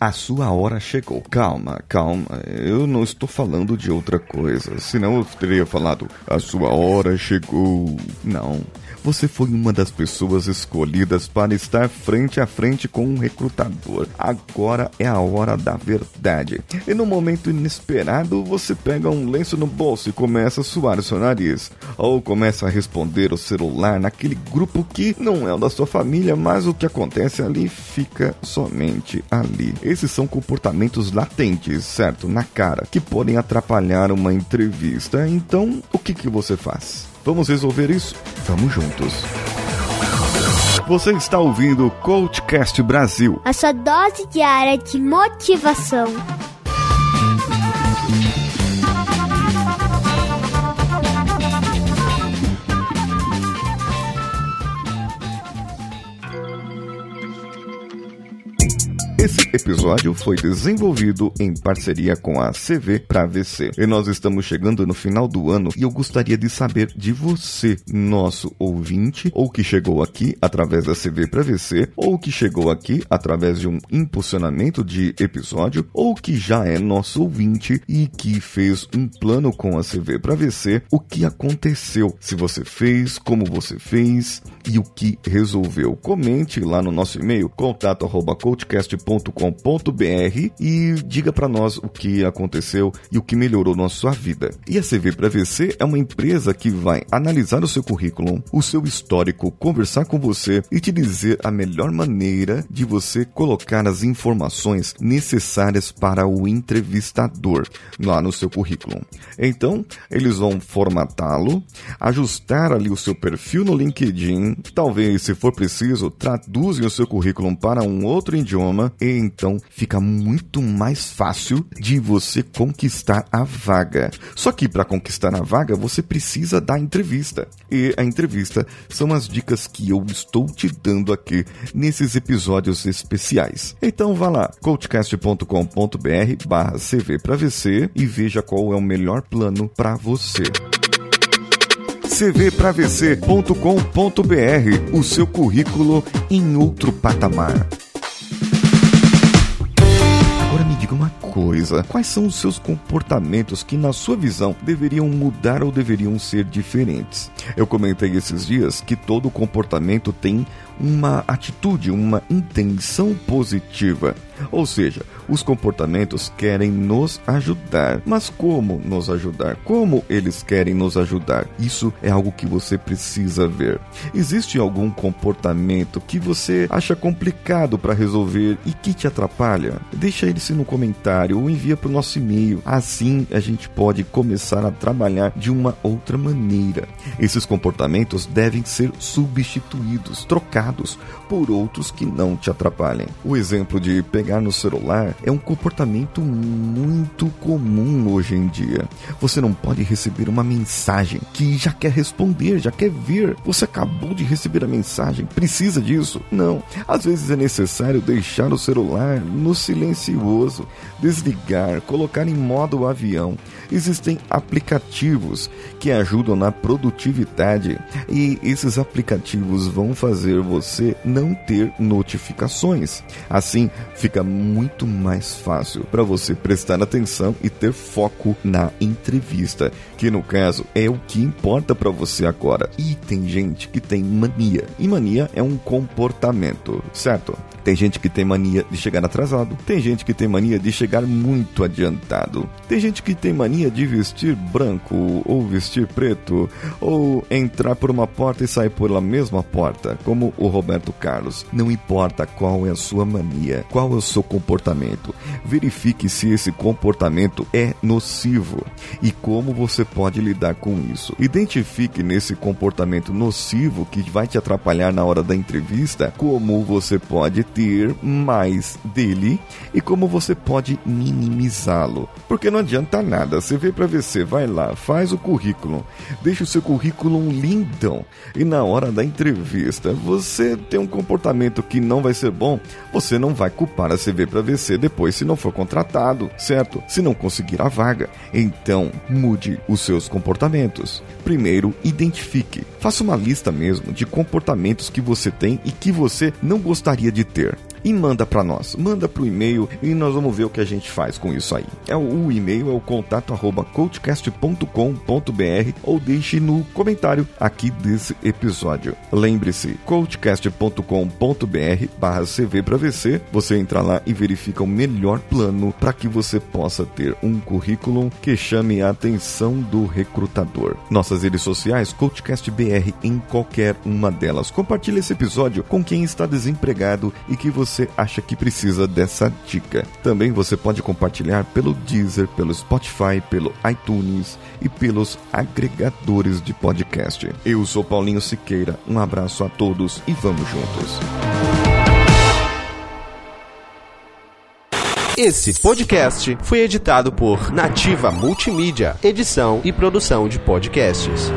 A sua hora chegou. Calma, calma. Eu não estou falando de outra coisa. Senão eu teria falado: A sua hora chegou. Não. Você foi uma das pessoas escolhidas para estar frente a frente com um recrutador. Agora é a hora da verdade. E no momento inesperado, você pega um lenço no bolso e começa a suar o seu nariz. Ou começa a responder o celular naquele grupo que não é o da sua família, mas o que acontece ali fica somente ali. Esses são comportamentos latentes, certo? Na cara, que podem atrapalhar uma entrevista. Então, o que, que você faz? Vamos resolver isso? Vamos juntos. Você está ouvindo o Coachcast Brasil. A sua dose diária de motivação. Esse episódio foi desenvolvido em parceria com a CV para VC. E nós estamos chegando no final do ano e eu gostaria de saber de você, nosso ouvinte, ou que chegou aqui através da CV para VC, ou que chegou aqui através de um impulsionamento de episódio, ou que já é nosso ouvinte e que fez um plano com a CV para VC, o que aconteceu, se você fez, como você fez e o que resolveu. Comente lá no nosso e-mail contato@coachcast com.br e diga para nós o que aconteceu e o que melhorou na sua vida. E a CV para VC é uma empresa que vai analisar o seu currículo, o seu histórico, conversar com você e te dizer a melhor maneira de você colocar as informações necessárias para o entrevistador lá no seu currículo. Então, eles vão formatá-lo, ajustar ali o seu perfil no LinkedIn, talvez, se for preciso, traduzem o seu currículo para um outro idioma então fica muito mais fácil de você conquistar a vaga. Só que para conquistar a vaga você precisa da entrevista. E a entrevista são as dicas que eu estou te dando aqui nesses episódios especiais. Então vá lá, coachcast.com.br/barra CV para VC e veja qual é o melhor plano para você cvpravc.com.br, o seu currículo em outro patamar. Coisa: quais são os seus comportamentos que, na sua visão, deveriam mudar ou deveriam ser diferentes? Eu comentei esses dias que todo comportamento tem uma atitude, uma intenção positiva. Ou seja, os comportamentos querem nos ajudar. Mas como nos ajudar? Como eles querem nos ajudar? Isso é algo que você precisa ver. Existe algum comportamento que você acha complicado para resolver e que te atrapalha? Deixa ele se no comentário ou envia para o nosso e-mail. Assim a gente pode começar a trabalhar de uma outra maneira. Esses comportamentos devem ser substituídos, trocados por outros que não te atrapalhem. O exemplo de pegar no celular é um comportamento muito comum hoje em dia. Você não pode receber uma mensagem que já quer responder, já quer ver. Você acabou de receber a mensagem, precisa disso? Não. Às vezes é necessário deixar o celular no silencioso, desligar, colocar em modo avião. Existem aplicativos que ajudam na produtividade e esses aplicativos vão fazer você não ter notificações. Assim, fica muito mais fácil para você prestar atenção e ter foco na entrevista, que no caso é o que importa para você agora. E tem gente que tem mania, e mania é um comportamento, certo? Tem gente que tem mania de chegar atrasado, tem gente que tem mania de chegar muito adiantado, tem gente que tem mania de vestir branco ou vestir preto, ou entrar por uma porta e sair pela mesma porta, como o Roberto Carlos. Não importa qual é a sua mania, qual é o seu comportamento, verifique se esse comportamento é nocivo e como você pode lidar com isso. Identifique nesse comportamento nocivo que vai te atrapalhar na hora da entrevista como você pode ter mais dele e como você pode minimizá-lo. Porque não adianta nada, você vê para VC, vai lá, faz o currículo, deixa o seu currículo lindão e na hora da entrevista você tem um comportamento que não vai ser bom, você não vai culpar a CV para VC depois se não for contratado, certo? Se não conseguir a vaga. Então, mude os seus comportamentos. Primeiro, identifique. Faça uma lista mesmo de comportamentos que você tem e que você não gostaria de ter. E manda para nós. Manda pro e-mail e nós vamos ver o que a gente faz com isso aí. É o, e-mail é o contato arroba coachcast.com.br ou deixe no comentário aqui desse episódio. Lembre-se, coachcast.com.br barra CV para VC. Você entra lá e verifica o melhor plano para que você possa ter um currículo que chame a atenção do recrutador. Nossas redes sociais, CoachCastBR em qualquer uma delas. Compartilhe esse episódio com quem está desempregado e que você acha que precisa dessa dica. Também você pode compartilhar pelo Deezer, pelo Spotify, pelo iTunes e pelos agregadores de podcast. Eu sou Paulinho Siqueira, um abraço a todos e vamos juntos. Esse podcast foi editado por Nativa Multimídia, edição e produção de podcasts.